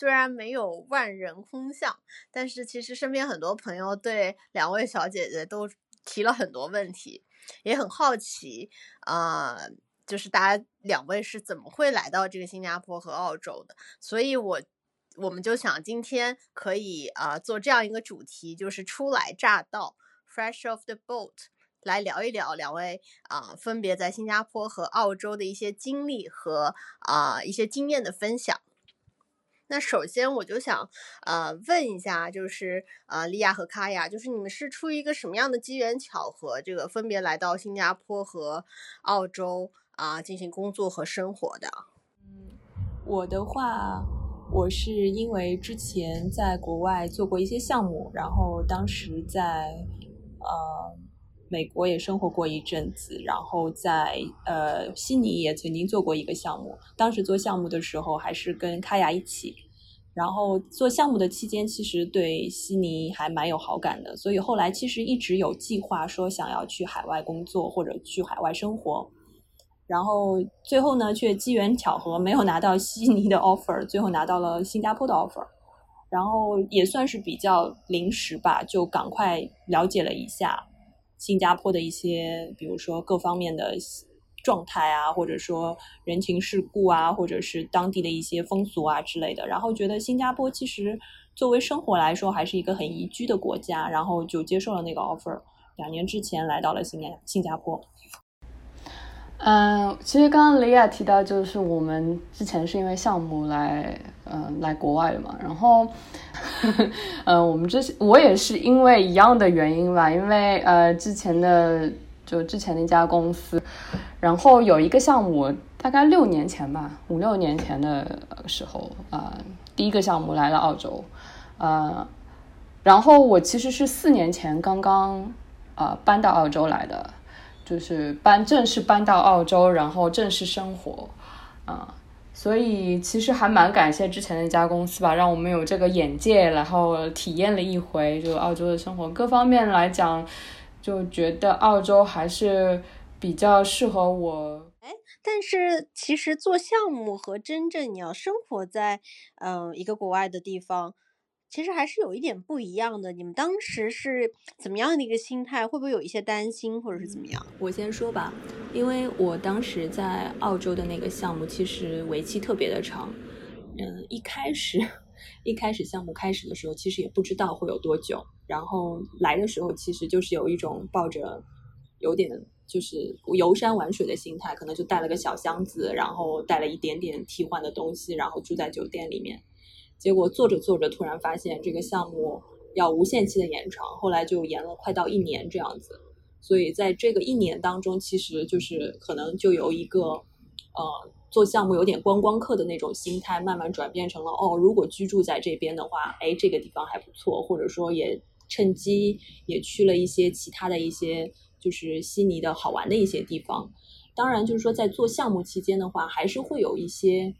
虽然没有万人空巷，但是其实身边很多朋友对两位小姐姐都提了很多问题，也很好奇啊，就是大家两位是怎么会来到这个新加坡和澳洲的？所以我我们就想今天可以啊做这样一个主题，就是初来乍到，fresh off the boat。来聊一聊两位啊，分别在新加坡和澳洲的一些经历和啊一些经验的分享。那首先我就想呃问一下，就是呃利亚和卡亚，就是你们是出于一个什么样的机缘巧合，这个分别来到新加坡和澳洲啊进行工作和生活的？嗯，我的话，我是因为之前在国外做过一些项目，然后当时在呃。美国也生活过一阵子，然后在呃悉尼也曾经做过一个项目。当时做项目的时候还是跟卡雅一起，然后做项目的期间，其实对悉尼还蛮有好感的。所以后来其实一直有计划说想要去海外工作或者去海外生活，然后最后呢却机缘巧合没有拿到悉尼的 offer，最后拿到了新加坡的 offer，然后也算是比较临时吧，就赶快了解了一下。新加坡的一些，比如说各方面的状态啊，或者说人情世故啊，或者是当地的一些风俗啊之类的，然后觉得新加坡其实作为生活来说还是一个很宜居的国家，然后就接受了那个 offer。两年之前来到了新年新加坡。嗯，其实刚刚雷亚提到，就是我们之前是因为项目来，嗯，来国外了嘛。然后，嗯，我们之前我也是因为一样的原因吧，因为呃之前的就之前那家公司，然后有一个项目，大概六年前吧，五六年前的时候啊，第一个项目来了澳洲，呃，然后我其实是四年前刚刚啊搬到澳洲来的。就是搬正式搬到澳洲，然后正式生活，啊，所以其实还蛮感谢之前那家公司吧，让我们有这个眼界，然后体验了一回就澳洲的生活，各方面来讲，就觉得澳洲还是比较适合我。哎，但是其实做项目和真正你要生活在嗯一个国外的地方。其实还是有一点不一样的。你们当时是怎么样的一个心态？会不会有一些担心，或者是怎么样？我先说吧，因为我当时在澳洲的那个项目其实为期特别的长。嗯，一开始一开始项目开始的时候，其实也不知道会有多久。然后来的时候，其实就是有一种抱着有点就是游山玩水的心态，可能就带了个小箱子，然后带了一点点替换的东西，然后住在酒店里面。结果做着做着，突然发现这个项目要无限期的延长，后来就延了快到一年这样子。所以在这个一年当中，其实就是可能就由一个呃做项目有点观光客的那种心态，慢慢转变成了哦，如果居住在这边的话，哎，这个地方还不错，或者说也趁机也去了一些其他的一些就是悉尼的好玩的一些地方。当然，就是说在做项目期间的话，还是会有一些。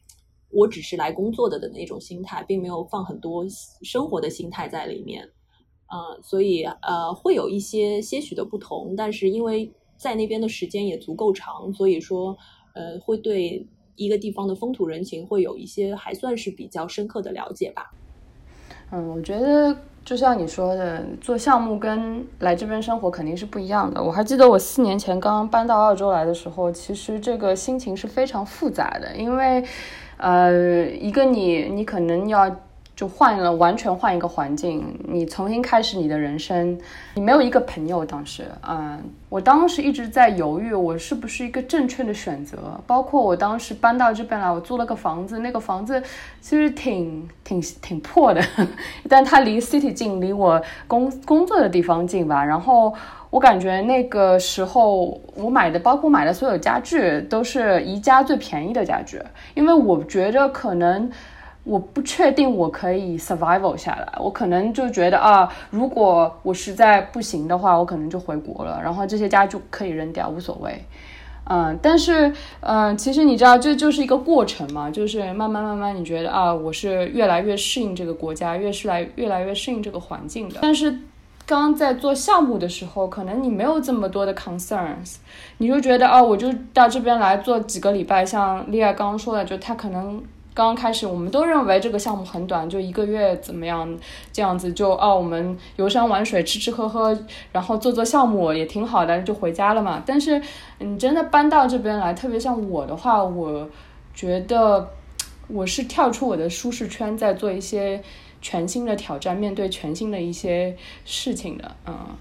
我只是来工作的的那种心态，并没有放很多生活的心态在里面，嗯，所以呃会有一些些许的不同，但是因为在那边的时间也足够长，所以说呃会对一个地方的风土人情会有一些还算是比较深刻的了解吧。嗯，我觉得就像你说的，做项目跟来这边生活肯定是不一样的。我还记得我四年前刚刚搬到澳洲来的时候，其实这个心情是非常复杂的，因为。呃，一个你，你可能要就换了，完全换一个环境，你重新开始你的人生。你没有一个朋友，当时，嗯，我当时一直在犹豫，我是不是一个正确的选择。包括我当时搬到这边来，我租了个房子，那个房子其实挺挺挺破的，但它离 city 近，离我工工作的地方近吧。然后。我感觉那个时候我买的，包括买的所有家具，都是宜家最便宜的家具，因为我觉得可能我不确定我可以 survival 下来，我可能就觉得啊，如果我实在不行的话，我可能就回国了，然后这些家具可以扔掉，无所谓。嗯，但是嗯，其实你知道，这就是一个过程嘛，就是慢慢慢慢，你觉得啊，我是越来越适应这个国家，越是来越来越适应这个环境的，但是。刚在做项目的时候，可能你没有这么多的 concerns，你就觉得哦，我就到这边来做几个礼拜，像丽亚刚刚说的，就他可能刚开始，我们都认为这个项目很短，就一个月怎么样，这样子就哦，我们游山玩水，吃吃喝喝，然后做做项目也挺好的，就回家了嘛。但是你真的搬到这边来，特别像我的话，我觉得我是跳出我的舒适圈，在做一些全新的挑战，面对全新的一些事情的。嗯，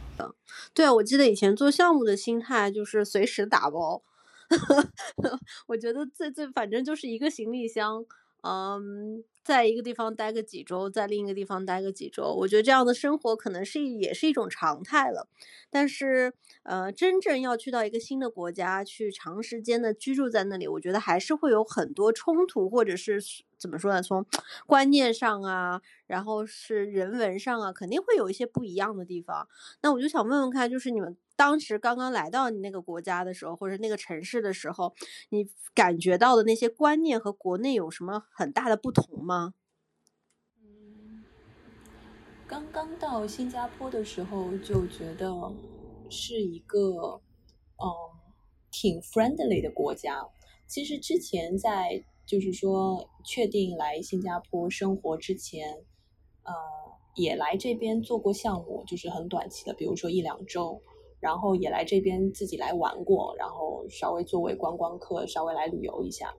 对，我记得以前做项目的心态就是随时打包。我觉得最最反正就是一个行李箱，嗯，在一个地方待个几周，在另一个地方待个几周，我觉得这样的生活可能是也是一种常态了。但是，呃，真正要去到一个新的国家去长时间的居住在那里，我觉得还是会有很多冲突，或者是怎么说呢？从观念上啊，然后是人文上啊，肯定会有一些不一样的地方。那我就想问问看，就是你们。当时刚刚来到你那个国家的时候，或者那个城市的时候，你感觉到的那些观念和国内有什么很大的不同吗？嗯，刚刚到新加坡的时候就觉得是一个嗯挺 friendly 的国家。其实之前在就是说确定来新加坡生活之前，呃，也来这边做过项目，就是很短期的，比如说一两周。然后也来这边自己来玩过，然后稍微作为观光客稍微来旅游一下，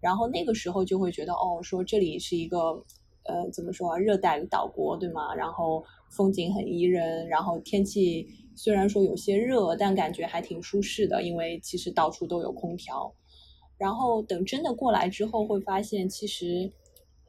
然后那个时候就会觉得哦，说这里是一个呃怎么说啊，热带岛国对吗？然后风景很宜人，然后天气虽然说有些热，但感觉还挺舒适的，因为其实到处都有空调。然后等真的过来之后，会发现其实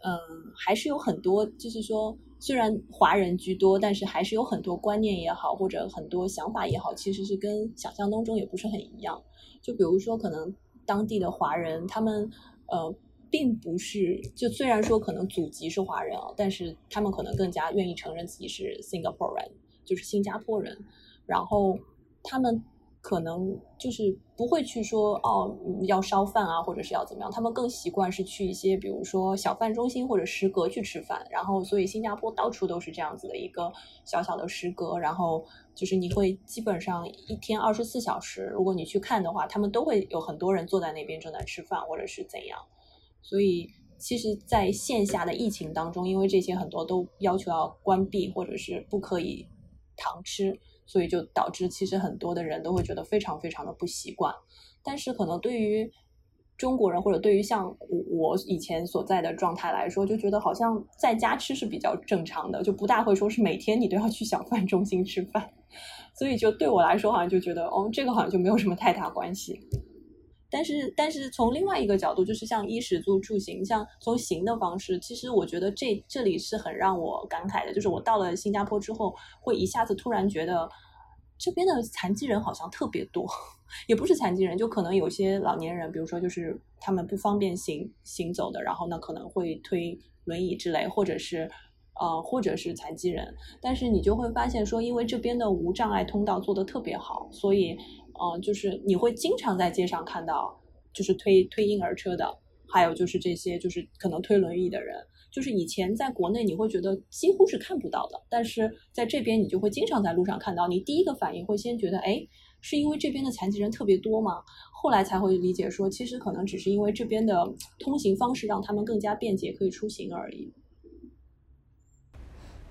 嗯还是有很多，就是说。虽然华人居多，但是还是有很多观念也好，或者很多想法也好，其实是跟想象当中也不是很一样。就比如说，可能当地的华人，他们呃，并不是就虽然说可能祖籍是华人啊，但是他们可能更加愿意承认自己是 Singapore 人，就是新加坡人，然后他们。可能就是不会去说哦，要烧饭啊，或者是要怎么样？他们更习惯是去一些，比如说小饭中心或者食阁去吃饭。然后，所以新加坡到处都是这样子的一个小小的食阁。然后，就是你会基本上一天二十四小时，如果你去看的话，他们都会有很多人坐在那边正在吃饭，或者是怎样。所以，其实在线下的疫情当中，因为这些很多都要求要关闭，或者是不可以堂吃。所以就导致其实很多的人都会觉得非常非常的不习惯，但是可能对于中国人或者对于像我我以前所在的状态来说，就觉得好像在家吃是比较正常的，就不大会说是每天你都要去小饭中心吃饭，所以就对我来说好像就觉得哦，这个好像就没有什么太大关系。但是，但是从另外一个角度，就是像衣食住住行，像从行的方式，其实我觉得这这里是很让我感慨的。就是我到了新加坡之后，会一下子突然觉得这边的残疾人好像特别多，也不是残疾人，就可能有些老年人，比如说就是他们不方便行行走的，然后呢可能会推轮椅之类，或者是呃或者是残疾人，但是你就会发现说，因为这边的无障碍通道做的特别好，所以。嗯，就是你会经常在街上看到，就是推推婴儿车的，还有就是这些就是可能推轮椅的人，就是以前在国内你会觉得几乎是看不到的，但是在这边你就会经常在路上看到。你第一个反应会先觉得，哎，是因为这边的残疾人特别多吗？后来才会理解说，其实可能只是因为这边的通行方式让他们更加便捷，可以出行而已。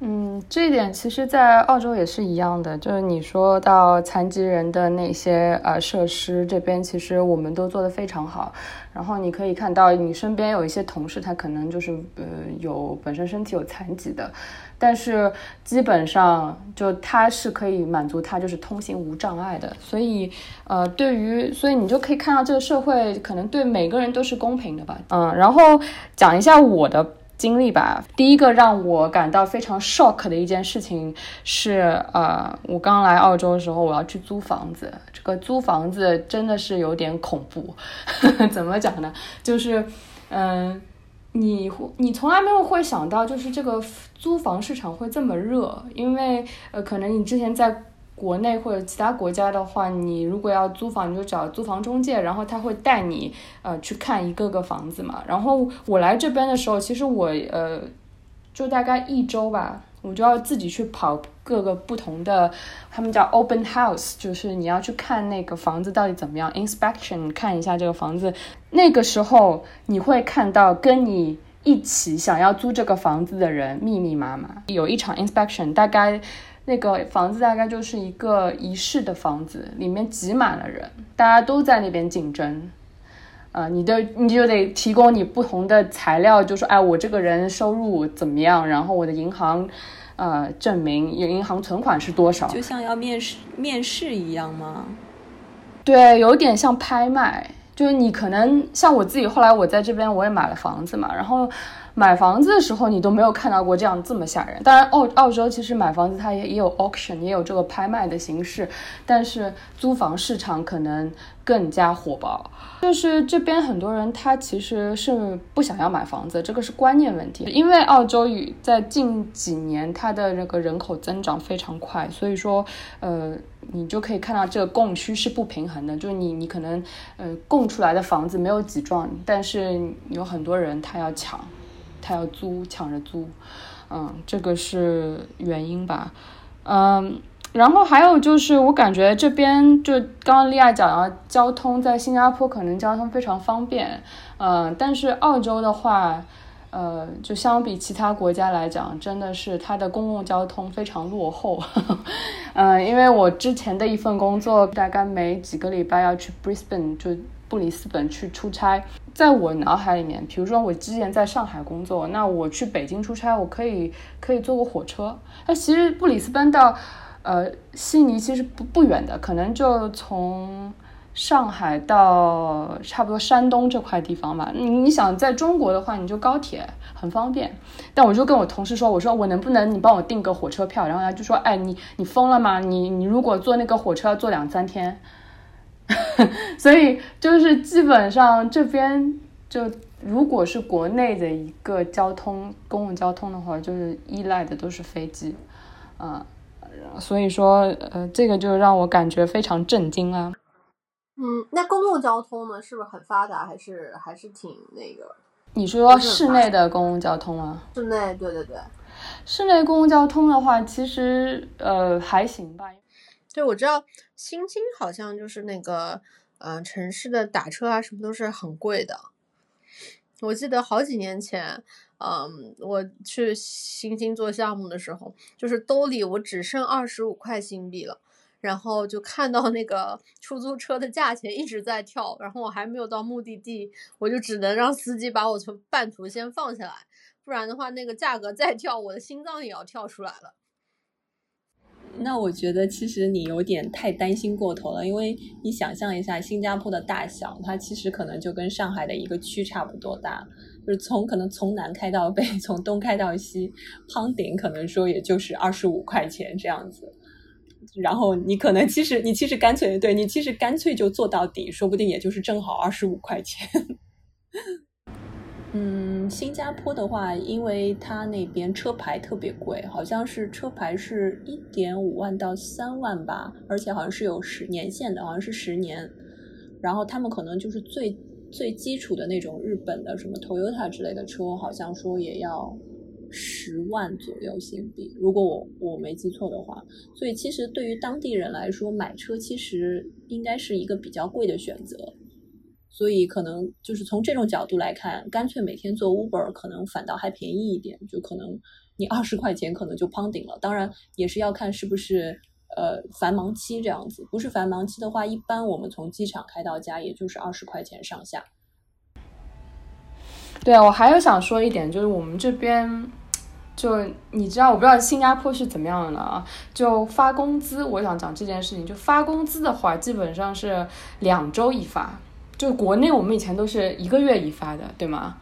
嗯，这一点其实，在澳洲也是一样的。就是你说到残疾人的那些呃设施，这边其实我们都做得非常好。然后你可以看到，你身边有一些同事，他可能就是呃有本身身体有残疾的，但是基本上就他是可以满足他就是通行无障碍的。所以呃，对于所以你就可以看到这个社会可能对每个人都是公平的吧。嗯，然后讲一下我的。经历吧，第一个让我感到非常 shock 的一件事情是，呃，我刚来澳洲的时候，我要去租房子。这个租房子真的是有点恐怖，怎么讲呢？就是，嗯，你你从来没有会想到，就是这个租房市场会这么热，因为，呃，可能你之前在。国内或者其他国家的话，你如果要租房，你就找租房中介，然后他会带你呃去看一个个房子嘛。然后我来这边的时候，其实我呃就大概一周吧，我就要自己去跑各个不同的，他们叫 open house，就是你要去看那个房子到底怎么样，inspection 看一下这个房子。那个时候你会看到跟你一起想要租这个房子的人密密麻麻。有一场 inspection，大概那个房子大概就是一个一室的房子，里面挤满了人，大家都在那边竞争。啊，你的你就得提供你不同的材料，就说，哎，我这个人收入怎么样？然后我的银行，呃，证明有银行存款是多少？就像要面试面试一样吗？对，有点像拍卖。就是你可能像我自己，后来我在这边我也买了房子嘛，然后。买房子的时候，你都没有看到过这样这么吓人。当然，澳澳洲其实买房子它也也有 auction，也有这个拍卖的形式，但是租房市场可能更加火爆。就是这边很多人他其实是不想要买房子，这个是观念问题。因为澳洲与在近几年它的那个人口增长非常快，所以说呃，你就可以看到这个供需是不平衡的。就是你你可能呃供出来的房子没有几幢，但是有很多人他要抢。他要租，抢着租，嗯，这个是原因吧，嗯，然后还有就是，我感觉这边就刚刚利亚讲了，交通在新加坡可能交通非常方便，嗯，但是澳洲的话，呃，就相比其他国家来讲，真的是它的公共交通非常落后，嗯，因为我之前的一份工作，大概每几个礼拜要去 Brisbane 就。布里斯本去出差，在我脑海里面，比如说我之前在上海工作，那我去北京出差，我可以可以坐个火车。那其实布里斯班到呃悉尼其实不不远的，可能就从上海到差不多山东这块地方吧。你你想在中国的话，你就高铁很方便。但我就跟我同事说，我说我能不能你帮我订个火车票？然后他就说，哎，你你疯了吗？你你如果坐那个火车要坐两三天。所以就是基本上这边就如果是国内的一个交通公共交通的话，就是依赖的都是飞机，啊，所以说呃这个就让我感觉非常震惊啊。嗯，那公共交通呢，是不是很发达，还是还是挺那个？你说室内的公共交通啊？室内，对对对，室内公共交通的话，其实呃还行吧。对，我知道新津好像就是那个，呃，城市的打车啊，什么都是很贵的。我记得好几年前，嗯，我去新津做项目的时候，就是兜里我只剩二十五块新币了，然后就看到那个出租车的价钱一直在跳，然后我还没有到目的地，我就只能让司机把我从半途先放下来，不然的话，那个价格再跳，我的心脏也要跳出来了。那我觉得其实你有点太担心过头了，因为你想象一下新加坡的大小，它其实可能就跟上海的一个区差不多大，就是从可能从南开到北，从东开到西，夯顶可能说也就是二十五块钱这样子，然后你可能其实你其实干脆对你其实干脆就做到底，说不定也就是正好二十五块钱。嗯，新加坡的话，因为它那边车牌特别贵，好像是车牌是一点五万到三万吧，而且好像是有十年限的，好像是十年。然后他们可能就是最最基础的那种日本的什么 Toyota 之类的车，好像说也要十万左右新币，如果我我没记错的话。所以其实对于当地人来说，买车其实应该是一个比较贵的选择。所以可能就是从这种角度来看，干脆每天做 Uber 可能反倒还便宜一点，就可能你二十块钱可能就攀顶了。当然也是要看是不是呃繁忙期这样子，不是繁忙期的话，一般我们从机场开到家也就是二十块钱上下。对啊，我还有想说一点，就是我们这边就你知道，我不知道新加坡是怎么样的啊？就发工资，我想讲这件事情，就发工资的话，基本上是两周一发。就国内我们以前都是一个月一发的，对吗？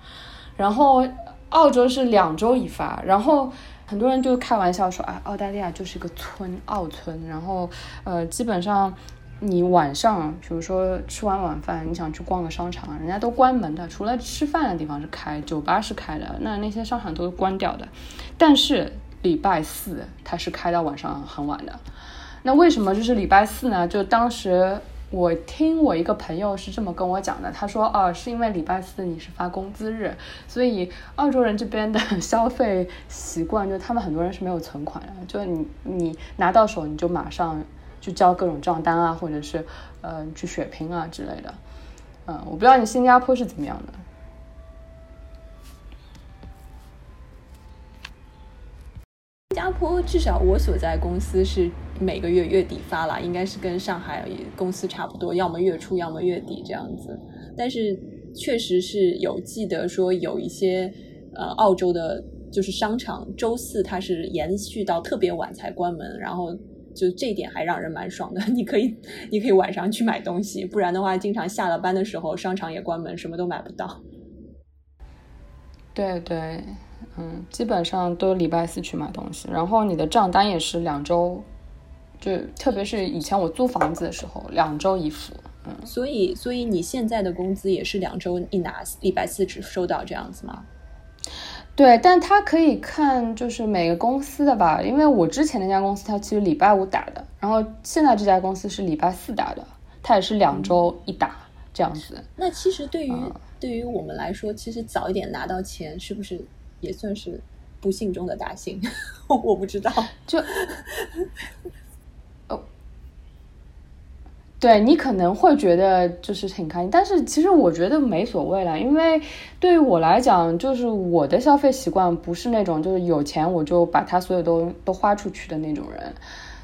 然后澳洲是两周一发，然后很多人就开玩笑说啊，澳大利亚就是一个村，澳村。然后呃，基本上你晚上，比如说吃完晚饭，你想去逛个商场，人家都关门的，除了吃饭的地方是开，酒吧是开的，那那些商场都是关掉的。但是礼拜四它是开到晚上很晚的。那为什么就是礼拜四呢？就当时。我听我一个朋友是这么跟我讲的，他说哦，是因为礼拜四你是发工资日，所以澳洲人这边的消费习惯，就他们很多人是没有存款的，就你你拿到手你就马上就交各种账单啊，或者是呃去血拼啊之类的。嗯，我不知道你新加坡是怎么样的。新加坡至少我所在公司是每个月月底发了，应该是跟上海公司差不多，要么月初，要么月底这样子。但是确实是有记得说有一些呃澳洲的，就是商场周四它是延续到特别晚才关门，然后就这一点还让人蛮爽的。你可以 你可以晚上去买东西，不然的话，经常下了班的时候商场也关门，什么都买不到。对对。嗯，基本上都礼拜四去买东西，然后你的账单也是两周，就特别是以前我租房子的时候，两周一付。嗯，所以所以你现在的工资也是两周一拿，礼拜四只收到这样子吗？对，但他可以看就是每个公司的吧，因为我之前那家公司它其实礼拜五打的，然后现在这家公司是礼拜四打的，他也是两周一打这样子。那其实对于对于我们来说，其实早一点拿到钱是不是？也算是不幸中的大幸，我不知道。就哦，对你可能会觉得就是挺开心，但是其实我觉得没所谓了，因为对于我来讲，就是我的消费习惯不是那种就是有钱我就把它所有都都花出去的那种人，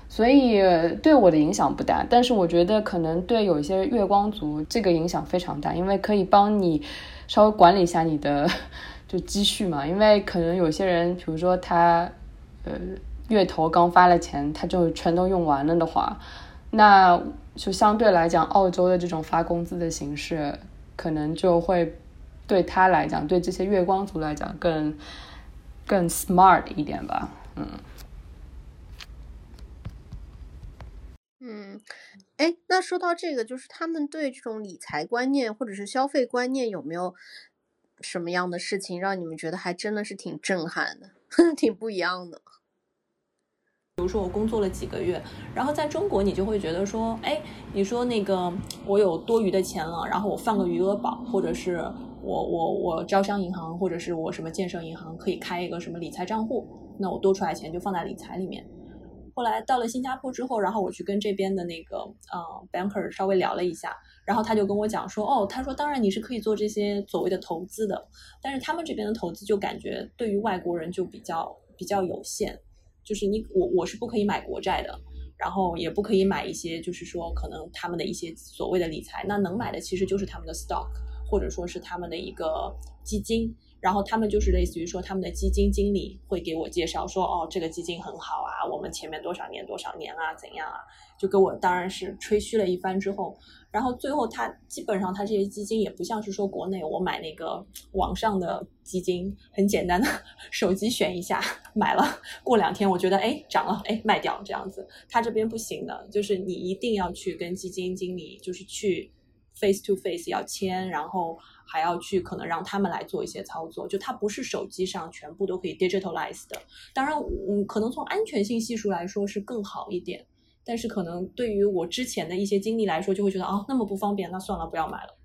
所以对我的影响不大。但是我觉得可能对有一些月光族这个影响非常大，因为可以帮你稍微管理一下你的。就积蓄嘛，因为可能有些人，比如说他，呃，月头刚发了钱，他就全都用完了的话，那就相对来讲，澳洲的这种发工资的形式，可能就会对他来讲，对这些月光族来讲，更更 smart 一点吧，嗯。嗯，哎，那说到这个，就是他们对这种理财观念或者是消费观念有没有？什么样的事情让你们觉得还真的是挺震撼的，挺不一样的？比如说我工作了几个月，然后在中国你就会觉得说，哎，你说那个我有多余的钱了，然后我放个余额宝，或者是我我我招商银行或者是我什么建设银行可以开一个什么理财账户，那我多出来钱就放在理财里面。后来到了新加坡之后，然后我去跟这边的那个呃 banker 稍微聊了一下。然后他就跟我讲说，哦，他说当然你是可以做这些所谓的投资的，但是他们这边的投资就感觉对于外国人就比较比较有限，就是你我我是不可以买国债的，然后也不可以买一些就是说可能他们的一些所谓的理财，那能买的其实就是他们的 stock 或者说是他们的一个基金。然后他们就是类似于说，他们的基金经理会给我介绍说，哦，这个基金很好啊，我们前面多少年多少年啊，怎样啊，就给我当然是吹嘘了一番之后，然后最后他基本上他这些基金也不像是说国内我买那个网上的基金，很简单的手机选一下买了，过两天我觉得哎涨了哎卖掉这样子，他这边不行的，就是你一定要去跟基金经理就是去 face to face 要签，然后。还要去可能让他们来做一些操作，就它不是手机上全部都可以 digitalize 的。当然，嗯，可能从安全性系数来说是更好一点，但是可能对于我之前的一些经历来说，就会觉得啊那么不方便，那算了，不要买了，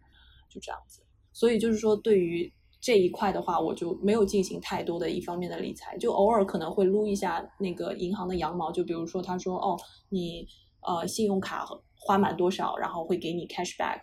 就这样子。所以就是说，对于这一块的话，我就没有进行太多的一方面的理财，就偶尔可能会撸一下那个银行的羊毛，就比如说他说哦，你呃信用卡花满多少，然后会给你 cashback。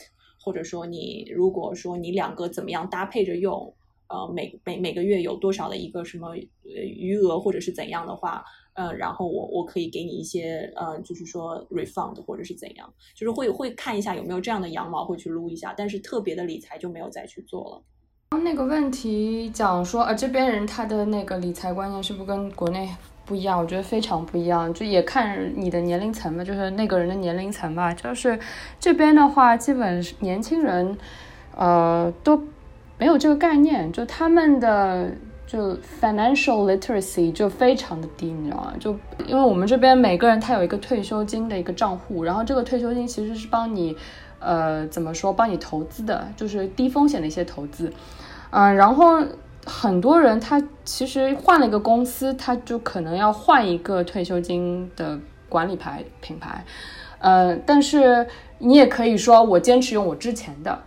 或者说你如果说你两个怎么样搭配着用，呃，每每每个月有多少的一个什么余额或者是怎样的话，呃，然后我我可以给你一些呃，就是说 refund 或者是怎样，就是会会看一下有没有这样的羊毛会去撸一下，但是特别的理财就没有再去做了。那个问题讲说，呃，这边人他的那个理财观念是不是跟国内？不一样，我觉得非常不一样，就也看你的年龄层嘛，就是那个人的年龄层吧。就是这边的话，基本年轻人，呃，都没有这个概念，就他们的就 financial literacy 就非常的低，你知道吗？就因为我们这边每个人他有一个退休金的一个账户，然后这个退休金其实是帮你，呃，怎么说，帮你投资的，就是低风险的一些投资，嗯，然后。很多人他其实换了一个公司，他就可能要换一个退休金的管理牌品牌，呃，但是你也可以说我坚持用我之前的，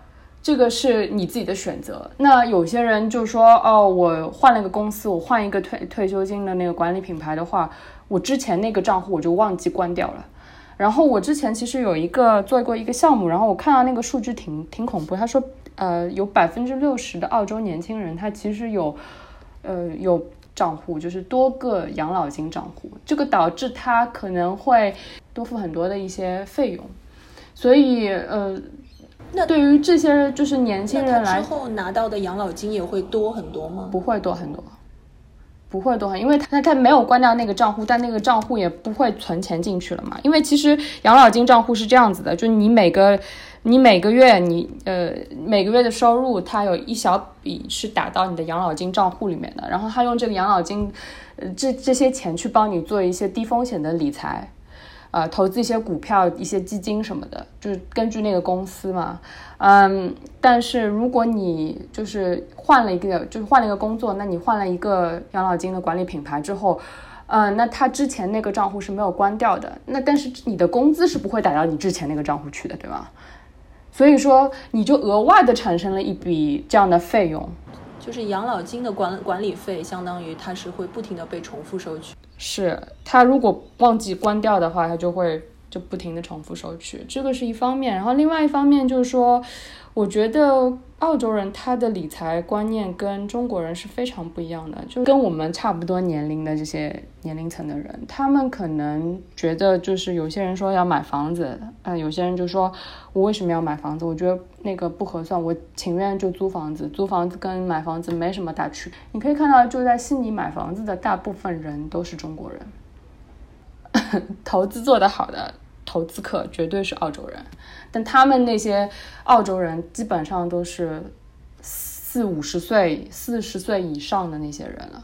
这个是你自己的选择。那有些人就说，哦，我换了个公司，我换一个退退休金的那个管理品牌的话，我之前那个账户我就忘记关掉了。然后我之前其实有一个做过一个项目，然后我看到那个数据挺挺恐怖，他说，呃，有百分之六十的澳洲年轻人他其实有，呃，有账户，就是多个养老金账户，这个导致他可能会多付很多的一些费用，所以呃，那对于这些就是年轻人来之后拿到的养老金也会多很多吗？不会多很多。不会多，因为他他没有关掉那个账户，但那个账户也不会存钱进去了嘛。因为其实养老金账户是这样子的，就你每个你每个月你呃每个月的收入，它有一小笔是打到你的养老金账户里面的，然后他用这个养老金呃这这些钱去帮你做一些低风险的理财。呃，投资一些股票、一些基金什么的，就是根据那个公司嘛。嗯，但是如果你就是换了一个，就是换了一个工作，那你换了一个养老金的管理品牌之后，嗯，那他之前那个账户是没有关掉的。那但是你的工资是不会打到你之前那个账户去的，对吧？所以说你就额外的产生了一笔这样的费用。就是养老金的管管理费，相当于它是会不停的被重复收取。是，它如果忘记关掉的话，它就会就不停的重复收取，这个是一方面。然后另外一方面就是说，我觉得。澳洲人他的理财观念跟中国人是非常不一样的，就跟我们差不多年龄的这些年龄层的人，他们可能觉得就是有些人说要买房子，嗯，有些人就说我为什么要买房子？我觉得那个不合算，我情愿就租房子，租房子跟买房子没什么大区别。你可以看到，就在悉尼买房子的大部分人都是中国人，投资做得好的。投资客绝对是澳洲人，但他们那些澳洲人基本上都是四五十岁、四十岁以上的那些人了，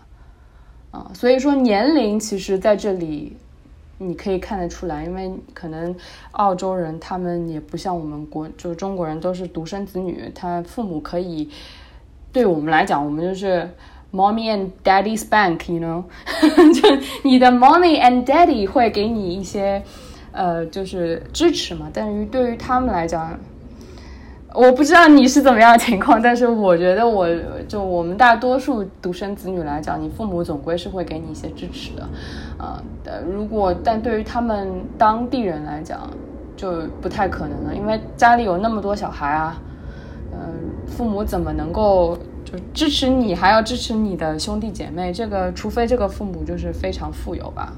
啊，所以说年龄其实在这里你可以看得出来，因为可能澳洲人他们也不像我们国，就是中国人都是独生子女，他父母可以对我们来讲，我们就是 mommy and daddy's bank，you know，就你的 mommy and daddy 会给你一些。呃，就是支持嘛，但是对于他们来讲，我不知道你是怎么样情况，但是我觉得我就我们大多数独生子女来讲，你父母总归是会给你一些支持的，啊，如果但对于他们当地人来讲，就不太可能了，因为家里有那么多小孩啊，嗯，父母怎么能够就支持你，还要支持你的兄弟姐妹？这个除非这个父母就是非常富有吧。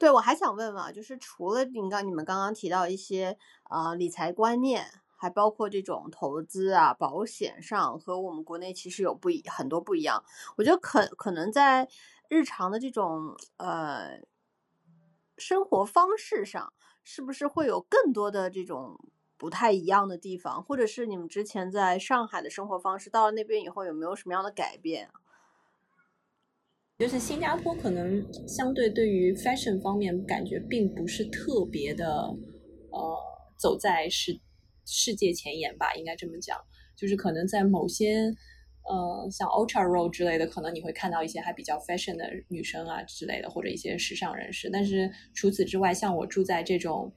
对，我还想问问啊，就是除了你刚你们刚刚提到一些啊理财观念，还包括这种投资啊、保险上和我们国内其实有不一很多不一样。我觉得可可能在日常的这种呃生活方式上，是不是会有更多的这种不太一样的地方？或者是你们之前在上海的生活方式，到了那边以后有没有什么样的改变？就是新加坡可能相对对于 fashion 方面感觉并不是特别的，呃，走在世世界前沿吧，应该这么讲。就是可能在某些，呃，像 Ultra Road 之类的，可能你会看到一些还比较 fashion 的女生啊之类的，或者一些时尚人士。但是除此之外，像我住在这种，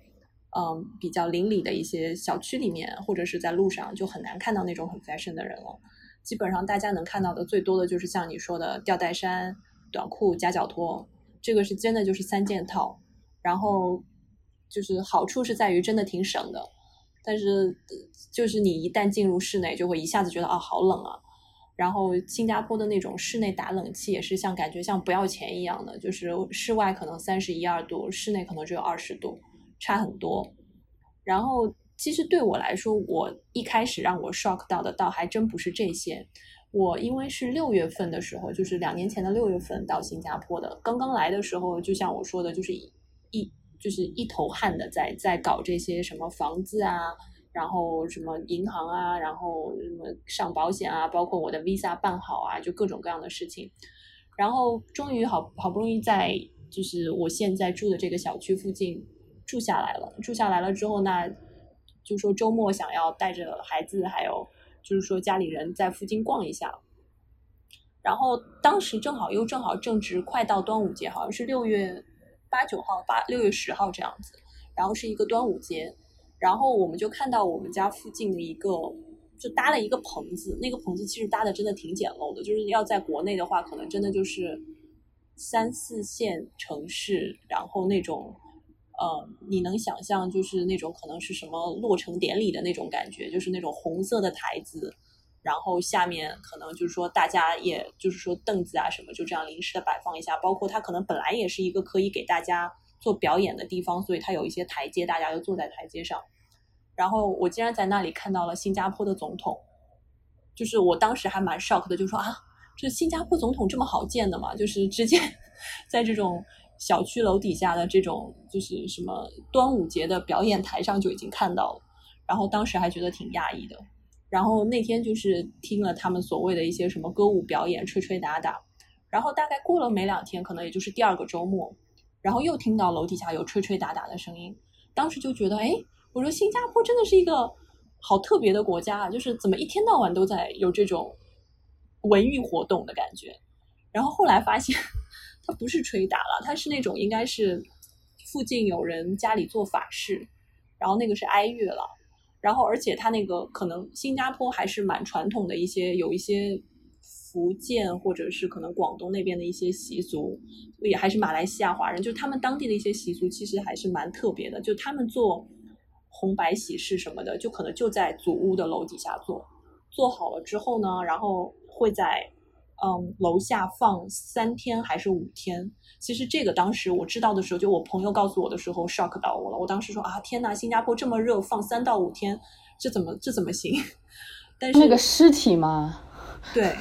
嗯，比较邻里的一些小区里面，或者是在路上，就很难看到那种很 fashion 的人了。基本上大家能看到的最多的就是像你说的吊带衫。短裤加脚拖，这个是真的就是三件套，然后就是好处是在于真的挺省的，但是就是你一旦进入室内，就会一下子觉得啊好冷啊。然后新加坡的那种室内打冷气也是像感觉像不要钱一样的，就是室外可能三十一二度，室内可能只有二十度，差很多。然后其实对我来说，我一开始让我 shock 到的倒还真不是这些。我因为是六月份的时候，就是两年前的六月份到新加坡的。刚刚来的时候，就像我说的，就是一就是一头汗的在在搞这些什么房子啊，然后什么银行啊，然后什么上保险啊，包括我的 visa 办好啊，就各种各样的事情。然后终于好好不容易在就是我现在住的这个小区附近住下来了。住下来了之后，那就说周末想要带着孩子还有。就是说家里人在附近逛一下，然后当时正好又正好正值快到端午节，好像是六月八九号、八六月十号这样子，然后是一个端午节，然后我们就看到我们家附近的一个就搭了一个棚子，那个棚子其实搭的真的挺简陋的，就是要在国内的话，可能真的就是三四线城市，然后那种。呃，你能想象就是那种可能是什么落成典礼的那种感觉，就是那种红色的台子，然后下面可能就是说大家也就是说凳子啊什么就这样临时的摆放一下，包括它可能本来也是一个可以给大家做表演的地方，所以它有一些台阶，大家就坐在台阶上。然后我竟然在那里看到了新加坡的总统，就是我当时还蛮 shock 的，就说啊，这新加坡总统这么好见的嘛，就是直接 在这种。小区楼底下的这种就是什么端午节的表演台上就已经看到了，然后当时还觉得挺讶异的。然后那天就是听了他们所谓的一些什么歌舞表演、吹吹打打，然后大概过了没两天，可能也就是第二个周末，然后又听到楼底下有吹吹打打的声音。当时就觉得，哎，我说新加坡真的是一个好特别的国家啊，就是怎么一天到晚都在有这种文娱活动的感觉。然后后来发现。它不是吹打了，它是那种应该是附近有人家里做法事，然后那个是哀乐了，然后而且它那个可能新加坡还是蛮传统的一些有一些福建或者是可能广东那边的一些习俗，也还是马来西亚华人，就他们当地的一些习俗其实还是蛮特别的，就他们做红白喜事什么的，就可能就在祖屋的楼底下做，做好了之后呢，然后会在。嗯，楼下放三天还是五天？其实这个当时我知道的时候，就我朋友告诉我的时候，shock 到我了。我当时说啊，天呐，新加坡这么热，放三到五天，这怎么这怎么行？但是那个尸体吗？对，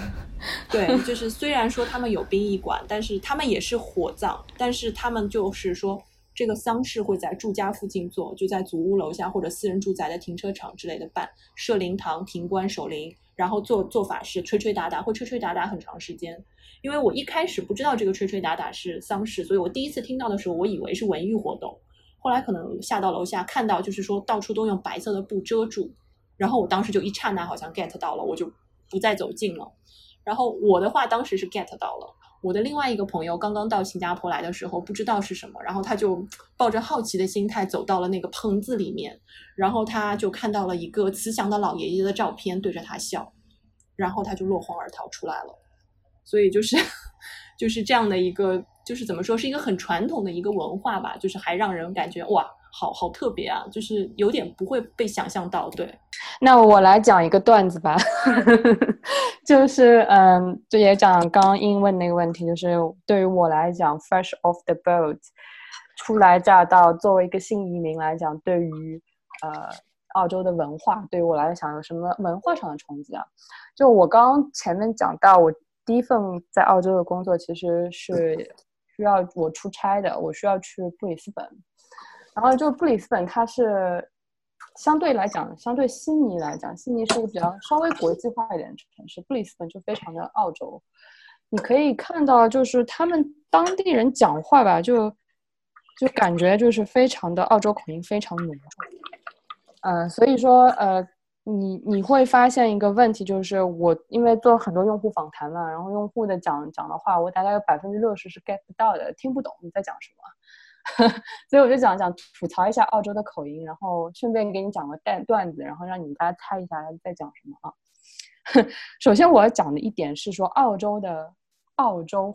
对，就是虽然说他们有殡仪馆，但是他们也是火葬，但是他们就是说这个丧事会在住家附近做，就在祖屋楼下或者私人住宅的停车场之类的办，设灵堂、停棺、守灵。然后做做法事，吹吹打打，会吹吹打打很长时间。因为我一开始不知道这个吹吹打打是丧事，所以我第一次听到的时候，我以为是文艺活动。后来可能下到楼下看到，就是说到处都用白色的布遮住，然后我当时就一刹那好像 get 到了，我就不再走近了。然后我的话当时是 get 到了。我的另外一个朋友刚刚到新加坡来的时候，不知道是什么，然后他就抱着好奇的心态走到了那个棚子里面，然后他就看到了一个慈祥的老爷爷的照片，对着他笑，然后他就落荒而逃出来了。所以就是 就是这样的一个，就是怎么说，是一个很传统的一个文化吧，就是还让人感觉哇。好好特别啊，就是有点不会被想象到。对，那我来讲一个段子吧，就是嗯，就也讲刚刚英问那个问题，就是对于我来讲，fresh off the boat，初来乍到，作为一个新移民来讲，对于呃澳洲的文化，对于我来讲有什么文化上的冲击啊？就我刚刚前面讲到，我第一份在澳洲的工作其实是需要我出差的，我需要去布里斯本。然后就布里斯本，它是相对来讲，相对悉尼来讲，悉尼是一个比较稍微国际化一点的城市，布里斯本就非常的澳洲。你可以看到，就是他们当地人讲话吧，就就感觉就是非常的澳洲口音，非常浓重。嗯，所以说，呃，你你会发现一个问题，就是我因为做很多用户访谈了，然后用户的讲讲的话，我大概有百分之六十是 get 不到的，听不懂你在讲什么。所以我就讲讲吐槽一下澳洲的口音，然后顺便给你讲个段段子，然后让你们大家猜一下他在讲什么啊。首先我要讲的一点是说，澳洲的澳洲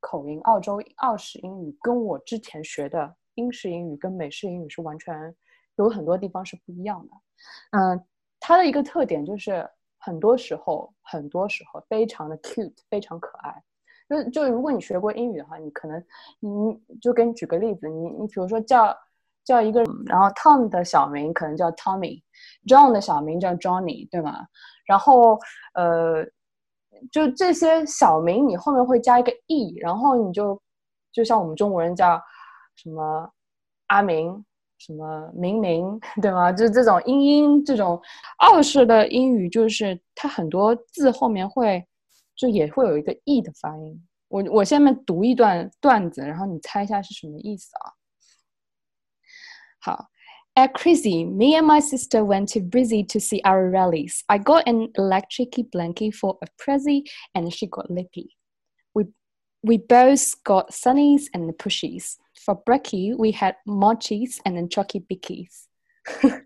口音、澳洲澳式英语跟我之前学的英式英语跟美式英语是完全有很多地方是不一样的。嗯，它的一个特点就是很多时候，很多时候非常的 cute，非常可爱。就就如果你学过英语的话，你可能你就给你举个例子，你你比如说叫叫一个，然后 Tom 的小名可能叫 Tommy，John 的小名叫 Johnny，对吗？然后呃，就这些小名你后面会加一个 e，然后你就就像我们中国人叫什么阿明，什么明明，对吗？就这种英英这种澳式的英语，就是它很多字后面会。就也会有一个 e 的发音。我我下面读一段段子，然后你猜一下是什么意思啊？好 At Crazy, me and my sister went to Brizzy to see our rallies. I got an electricy blankie for a Prezi, and she got lippy. We we both got sunnies and pushies. For brekkie, we had mochis and then chucky bickies.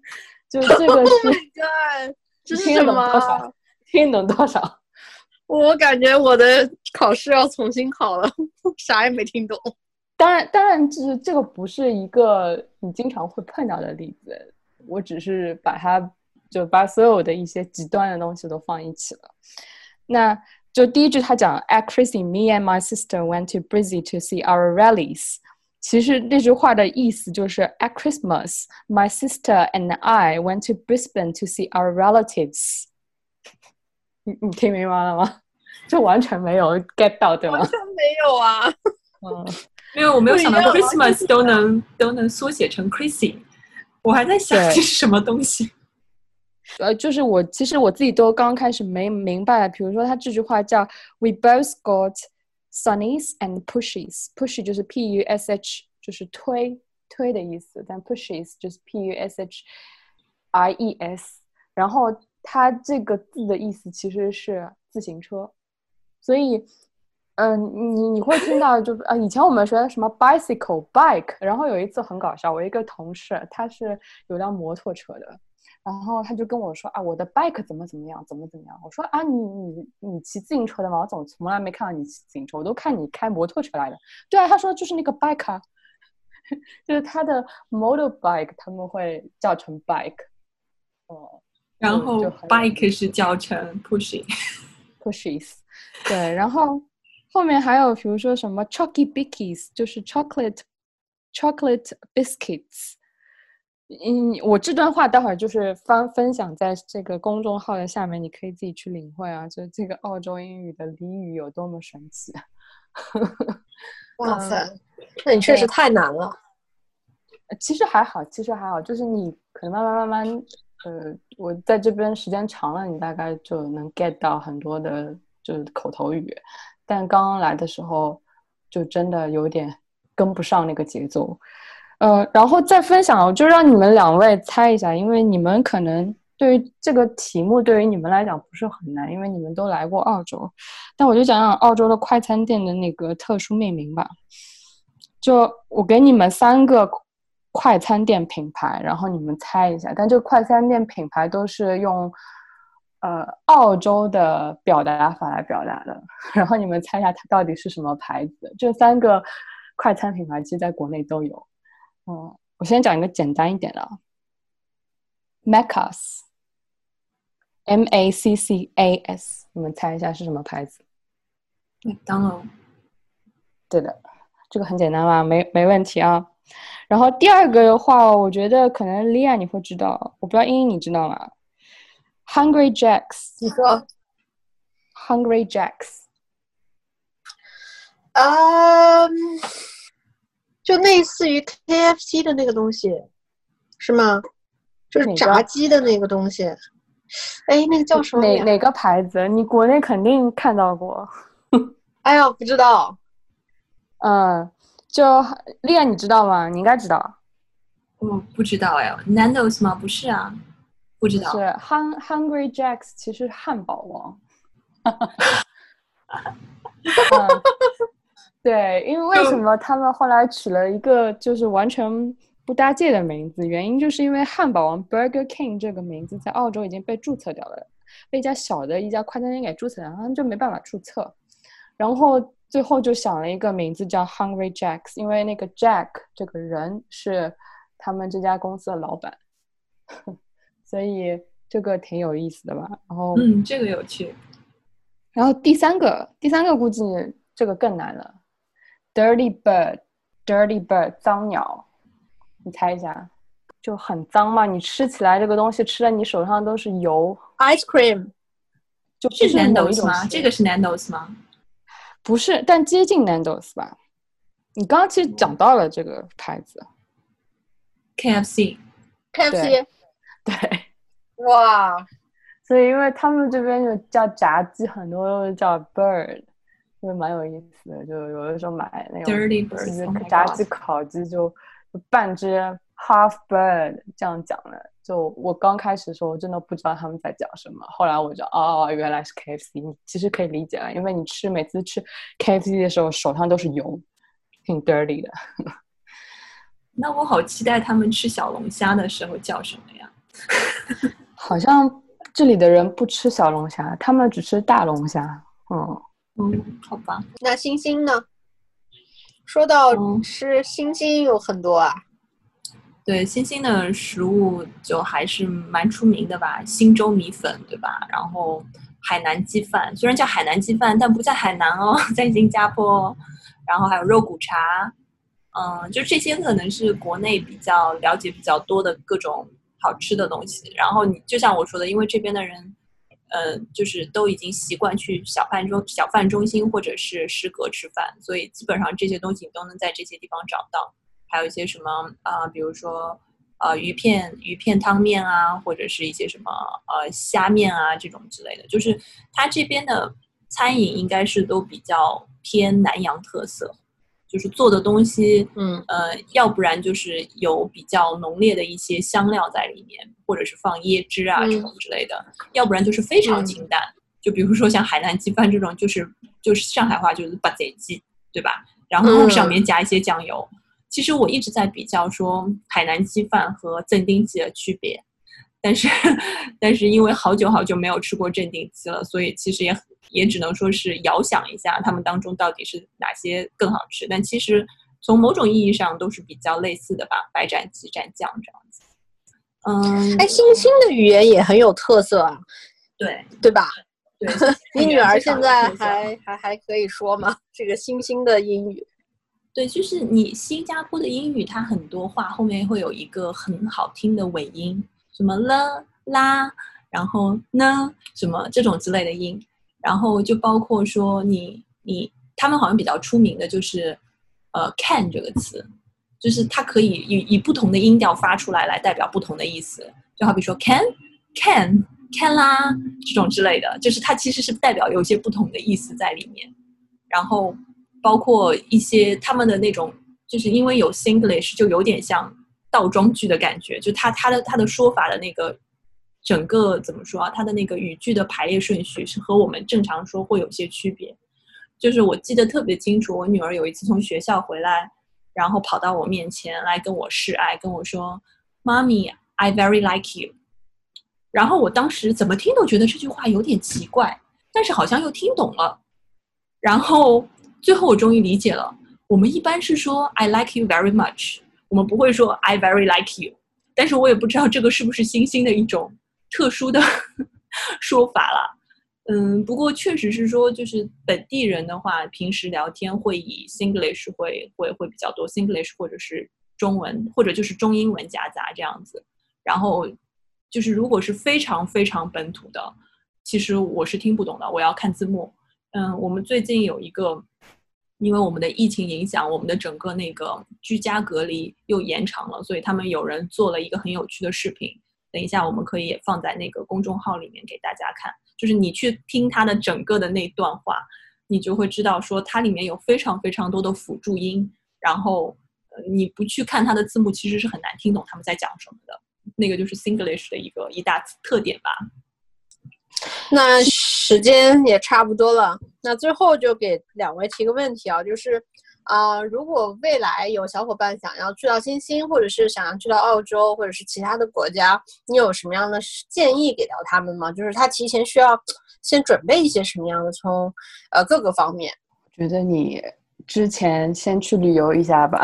就这个 Oh 是 my god，这是听什得懂多少么？？听得懂多少？ 我感觉我的考试要重新考了，啥也没听懂。当然，当然，就是这个不是一个你经常会碰到的例子，我只是把它就把所有的一些极端的东西都放一起了。那就第一句他讲，At Christmas, me and my sister went to Brizzy to see our rallies。其实这句话的意思就是，At Christmas, my sister and I went to Brisbane to see our relatives。 你你听明白了吗？就完全没有 get 到，对吗？完全没有啊！嗯。没有，我没有想到 Christmas 都能都能缩写成 Chrissy，我还在想对这是什么东西。呃，就是我其实我自己都刚开始没明白，比如说他这句话叫 We both got sunnies and pushies。push 就是 p u s h，就是推推的意思，但 pushies 就是 p u s h i e s。然后它这个字的意思其实是自行车，所以。嗯，你你会听到就是啊，以前我们学的什么 bicycle bike，然后有一次很搞笑，我一个同事他是有辆摩托车的，然后他就跟我说啊，我的 bike 怎么怎么样，怎么怎么样。我说啊，你你你骑自行车的吗？我怎么从来没看到你骑自行车，我都看你开摩托车来的。对啊，他说就是那个 bike 啊，就是他的 motorbike 他们会叫成 bike，哦、然后就 bike 是教程 pushing，pushes，对，然后后面还有比如说什么 chalky bickies，就是 chocolate chocolate biscuits。嗯，我这段话待会儿就是分分享在这个公众号的下面，你可以自己去领会啊。就这个澳洲英语的俚语有多么神奇。哇塞，那你确实太难了。呃其实还好，其实还好，就是你可能慢慢慢慢，呃，我在这边时间长了，你大概就能 get 到很多的，就是口头语。但刚刚来的时候，就真的有点跟不上那个节奏。呃，然后再分享，我就让你们两位猜一下，因为你们可能对于这个题目对于你们来讲不是很难，因为你们都来过澳洲。但我就讲讲澳洲的快餐店的那个特殊命名吧。就我给你们三个快餐店品牌，然后你们猜一下。但这个快餐店品牌都是用呃澳洲的表达法来表达的，然后你们猜一下它到底是什么牌子？这三个快餐品牌其实在国内都有。嗯，我先讲一个简单一点的，Macca's，M A C C A S，你们猜一下是什么牌子？麦当劳。对的，这个很简单吧？没没问题啊。然后第二个的话，我觉得可能莉亚你会知道，我不知道英英你知道吗？Hungry Jacks，你说 Hungry Jacks，啊，就类似于 KFC 的那个东西，是吗？就是炸鸡的那个东西。哎，那个叫什么？哪哪个牌子？你国内肯定看到过。哎呀，不知道。嗯，就丽亚你知道吗？你应该知道，我不知道哎，Nando's 吗？不是啊，不知道。是 Hun Hungry Jacks，其实汉堡王。嗯，对，因为为什么他们后来取了一个就是完全不搭界的名字？原因就是因为汉堡王 Burger King 这个名字在澳洲已经被注册掉了，被一家小的一家快餐店给注册掉了，他们就没办法注册。然后最后就想了一个名字叫 Hungry Jacks，因为那个 Jack 这个人是他们这家公司的老板，所以这个挺有意思的吧。然后，嗯，这个有趣。然后第三个，第三个估计这个更难了，Dirty Bird，Dirty Bird，脏鸟，你猜一下，就很脏嘛？你吃起来这个东西吃的你手上都是油，Ice cream 就 Nando's 吗？这个是 Nando's 吗？不是，但接近 Nando's 吧？你刚刚其实讲到了这个牌子，KFC。KFC，对，哇，所以因为他们这边就叫炸鸡，很多都是叫 bird，就蛮有意思的。就有的时候买那种 oh 炸鸡、烤鸡就就半只 half bird 这样讲的。就我刚开始的时候，我真的不知道他们在讲什么。后来我就哦，原来是 KFC，你其实可以理解了，因为你吃每次吃 KFC 的时候，手上都是油，挺 dirty 的。那我好期待他们吃小龙虾的时候叫什么呀？好像这里的人不吃小龙虾，他们只吃大龙虾。嗯嗯，好吧。那星星呢？说到嗯吃，星星有很多啊。对，新兴的食物就还是蛮出名的吧，新州米粉，对吧？然后海南鸡饭，虽然叫海南鸡饭，但不在海南哦，在新加坡。然后还有肉骨茶，嗯，就这些可能是国内比较了解比较多的各种好吃的东西。然后你就像我说的，因为这边的人，呃，就是都已经习惯去小饭中小饭中心或者是食阁吃饭，所以基本上这些东西你都能在这些地方找到。还有一些什么啊、比如说呃鱼片鱼片汤面啊，或者是一些什么呃虾面啊这种之类的，就是它这边的餐饮应该是都比较偏南洋特色，就是做的东西，嗯。呃，要不然就是有比较浓烈的一些香料在里面，或者是放椰汁啊嗯这种之类的，要不然就是非常嗯。清淡，就比如说像海南鸡饭这种，就是就是上海话就是八贼鸡，对吧？然后嗯。上面加一些酱油。其实我一直在比较说海南鸡饭和镇定鸡的区别，但是 但是因为好久好久没有吃过镇定鸡了，所以其实也也只能说是遥想一下它们当中到底是哪些更好吃。但其实从某种意义上都是比较类似的吧，白斩鸡蘸酱这样子。嗯，哎，星星的语言也很有特色啊，对对吧？对，你女儿现在还还还可以说吗？这个星星的英语，对，就是你新加坡的英语，它很多话后面会有一个很好听的尾音，什么了啦，然后呢，什么这种之类的音，然后就包括说你你他们好像比较出名的就是呃 can 这个词，就是它可以以以不同的音调发出来来代表不同的意思，就好比说 can can can 啦这种之类的，就是它其实是代表有一些不同的意思在里面，然后包括一些他们的那种，就是因为有 Singlish，就有点像倒装句的感觉，就他他的他的说法的那个整个怎么说啊，他的那个语句的排列顺序是和我们正常说会有些区别。就是我记得特别清楚，我女儿有一次从学校回来，然后跑到我面前来跟我示爱，跟我说：“妈咪，I very like you。”然后我当时怎么听都觉得这句话有点奇怪，但是好像又听懂了。然后最后我终于理解了，我们一般是说 I like you very much，我们不会说 I very like you。但是我也不知道这个是不是新兴的一种特殊的 说法了。嗯，不过确实是说，就是本地人的话，平时聊天会以 Singlish 会会会比较多，Singlish 或者是中文，或者就是中英文夹杂这样子。然后就是如果是非常非常本土的，其实我是听不懂的，我要看字幕。嗯，我们最近有一个，因为我们的疫情影响，我们的整个那个居家隔离又延长了，所以他们有人做了一个很有趣的视频。等一下，我们可以也放在那个公众号里面给大家看。就是你去听他的整个的那段话，你就会知道说它里面有非常非常多的辅助音，然后呃你不去看它的字幕，其实是很难听懂他们在讲什么的。那个就是 Singlish 的一个一大特点吧。那时间也差不多了，那最后就给两位提个问题啊，就是啊、如果未来有小伙伴想要去到新兴，或者是想要去到澳洲，或者是其他的国家，你有什么样的建议给到他们吗？就是他提前需要先准备一些什么样的，从呃各个方面。觉得你之前先去旅游一下吧。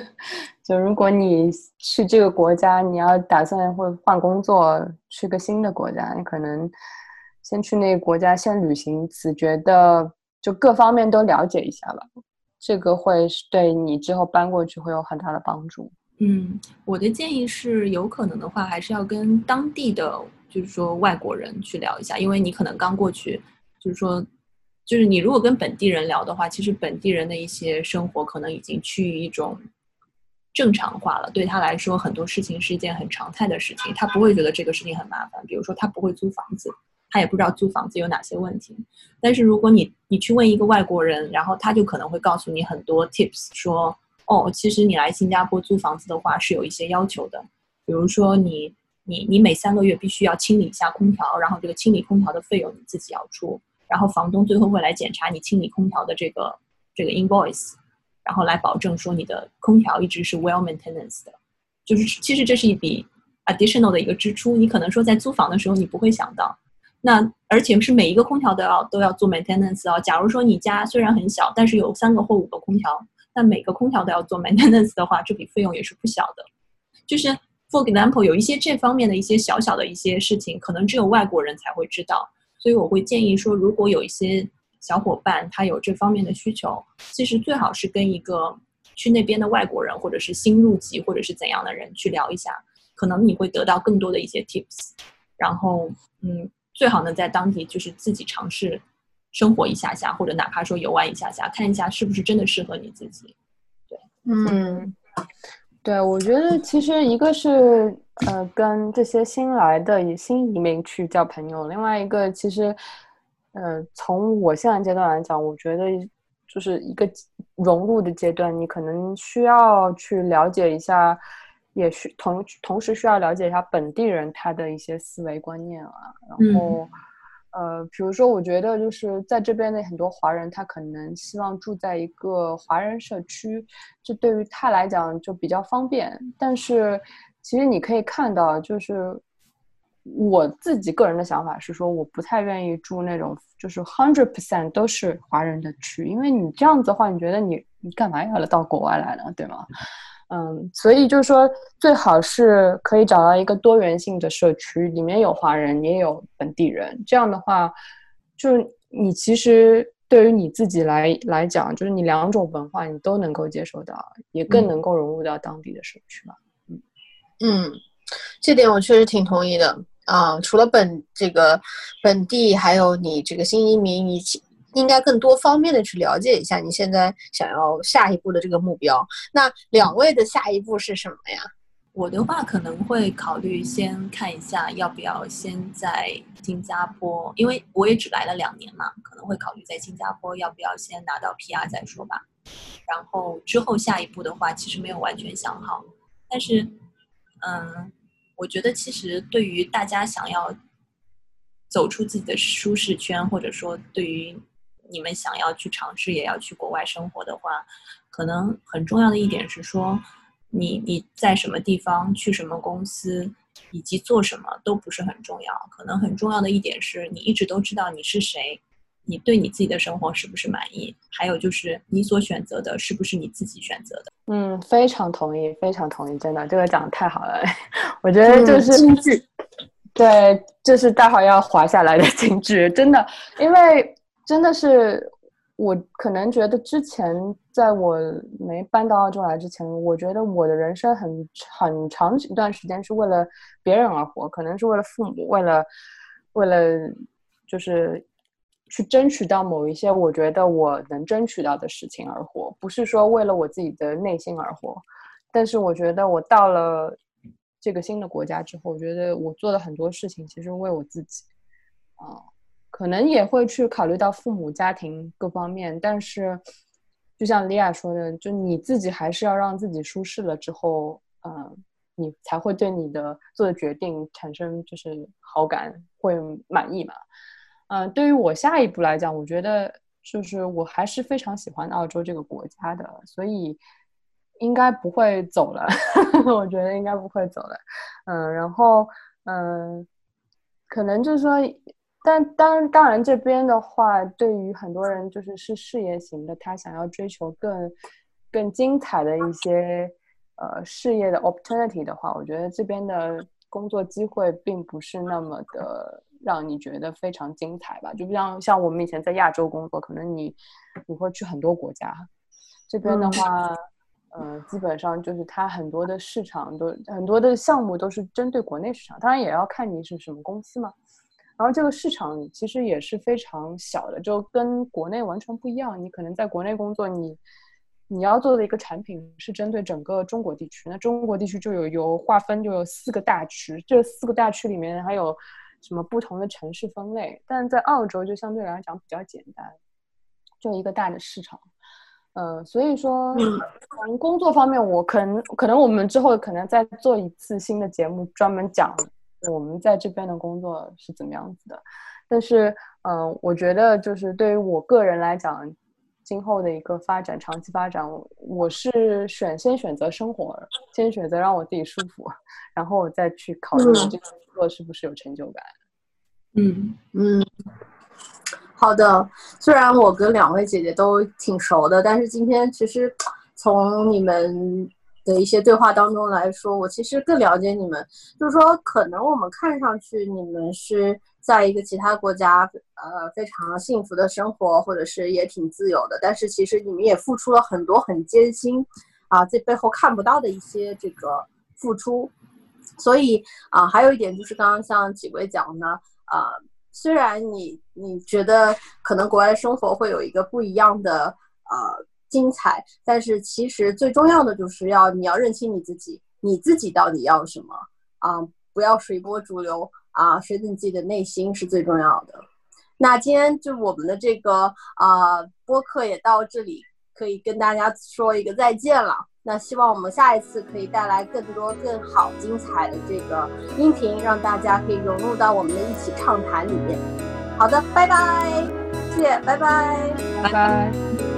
就如果你去这个国家，你要打算会换工作，去个新的国家，你可能先去那个国家先旅行一次，觉得就各方面都了解一下吧。这个会对你之后搬过去会有很大的帮助。嗯，我的建议是，有可能的话，还是要跟当地的，就是说外国人去聊一下，因为你可能刚过去，就是说，就是你如果跟本地人聊的话，其实本地人的一些生活可能已经趋于一种正常化了，对他来说，很多事情是一件很常态的事情，他不会觉得这个事情很麻烦。比如说，他不会租房子，他也不知道租房子有哪些问题。但是如果你你去问一个外国人，然后他就可能会告诉你很多 tips，说哦，其实你来新加坡租房子的话是有一些要求的，比如说你你你每三个月必须要清理一下空调，然后这个清理空调的费用你自己要出，然后房东最后会来检查你清理空调的这个这个 invoice，然后来保证说你的空调一直是 well maintenance 的，就是其实这是一笔 additional 的一个支出，你可能说在租房的时候你不会想到。那而且是每一个空调都要都要做 maintenance 哦。假如说你家虽然很小，但是有三个或五个空调，那每个空调都要做 maintenance 的话，这笔费用也是不小的。就是 for example，有一些这方面的一些小小的一些事情，可能只有外国人才会知道。所以我会建议说，如果有一些小伙伴他有这方面的需求，其实最好是跟一个去那边的外国人，或者是新入籍或者是怎样的人去聊一下，可能你会得到更多的一些 tips。然后，嗯。最好呢，在当地就是自己尝试生活一下下，或者哪怕说游玩一下下，看一下是不是真的适合你自己。对，嗯，对，我觉得其实一个是呃跟这些新来的新移民去交朋友，另外一个其实呃从我现在阶段来讲，我觉得就是一个融入的阶段，你可能需要去了解一下。也需同同时需要了解一下本地人他的一些思维观念啊，然后，呃，比如说，我觉得就是在这边的很多华人，他可能希望住在一个华人社区，这对于他来讲就比较方便。但是，其实你可以看到，就是我自己个人的想法是说，我不太愿意住那种就是 hundred percent 都是华人的区，因为你这样子的话，你觉得你你干嘛要到国外来呢？对吗？嗯，所以就是说，最好是可以找到一个多元性的社区，里面有华人，也有本地人。这样的话，就是你其实对于你自己来来讲，就是你两种文化你都能够接受到，也更能够融入到当地的社区吧。嗯嗯，这点我确实挺同意的啊。除了本这个本地，还有你这个新移民，你。应该更多方面的去了解一下你现在想要下一步的这个目标。那两位的下一步是什么呀？我的话可能会考虑先看一下要不要先在新加坡，因为我也只来了两年嘛，可能会考虑在新加坡要不要先拿到 PR 再说吧。然后之后下一步的话，其实没有完全想好。但是，嗯，我觉得其实对于大家想要走出自己的舒适圈，或者说对于你们想要去尝试，也要去国外生活的话，可能很重要的一点是说，你你在什么地方，去什么公司，以及做什么都不是很重要。可能很重要的一点是你一直都知道你是谁，你对你自己的生活是不是满意，还有就是你所选择的是不是你自己选择的。嗯，非常同意，非常同意，真的，这个讲的太好了。我觉得就是金句，对，这是大好要滑下来的 金句，真的，因为。真的是，我可能觉得之前在我没搬到澳洲来之前，我觉得我的人生很很长一段时间是为了别人而活，可能是为了父母，为了为了就是去争取到某一些我觉得我能争取到的事情而活，不是说为了我自己的内心而活。但是我觉得我到了这个新的国家之后，我觉得我做的很多事情其实为我自己啊。可能也会去考虑到父母家庭各方面，但是就像莉亚说的，就你自己还是要让自己舒适了之后，嗯，你才会对你的做的决定产生就是好感，会满意嘛。嗯，对于我下一步来讲，我觉得就是我还是非常喜欢澳洲这个国家的，所以应该不会走了。我觉得应该不会走了。嗯，然后嗯，可能就是说。但当当然，这边的话，对于很多人就是是事业型的，他想要追求更更精彩的一些呃事业的 opportunity 的话，我觉得这边的工作机会并不是那么的让你觉得非常精彩吧。就不像像我们以前在亚洲工作，可能你你会去很多国家，这边的话，呃，基本上就是它很多的市场都很多的项目都是针对国内市场，当然也要看你是什么公司嘛。然后这个市场其实也是非常小的，就跟国内完全不一样。你可能在国内工作，你你要做的一个产品是针对整个中国地区，那中国地区就有有划分，就有四个大区，这四个大区里面还有什么不同的城市分类。但在澳洲就相对来讲比较简单，就一个大的市场。嗯，所以说从工作方面，我可能可能我们之后可能再做一次新的节目，专门讲我们在这边的工作是怎么样子的。但是，嗯，我觉得就是对于我个人来讲，今后的一个发展，长期发展，我是选先选择生活，先选择让我自己舒服，然后我再去考虑这个工作是不是有成就感。嗯嗯，好的。虽然我跟两位姐姐都挺熟的，但是今天其实从你们的一些对话当中来说，我其实更了解你们。就是说，可能我们看上去你们是。在一个其他国家，呃，非常幸福的生活，或者是也挺自由的，但是其实你们也付出了很多很艰辛，啊，这背后看不到的一些这个付出，所以啊，还有一点就是刚刚像几位讲的，啊，虽然你你觉得可能国外生活会有一个不一样的呃精彩，但是其实最重要的就是要你要认清你自己，你自己到底要什么啊，不要随波逐流。啊，随着你自己的内心是最重要的。那今天就我们的这个啊播客也到这里，可以跟大家说一个再见了。那希望我们下一次可以带来更多更好精彩的这个音频，让大家可以融入到我们的一起畅谈里面。好的，拜拜，谢谢，拜拜，拜拜。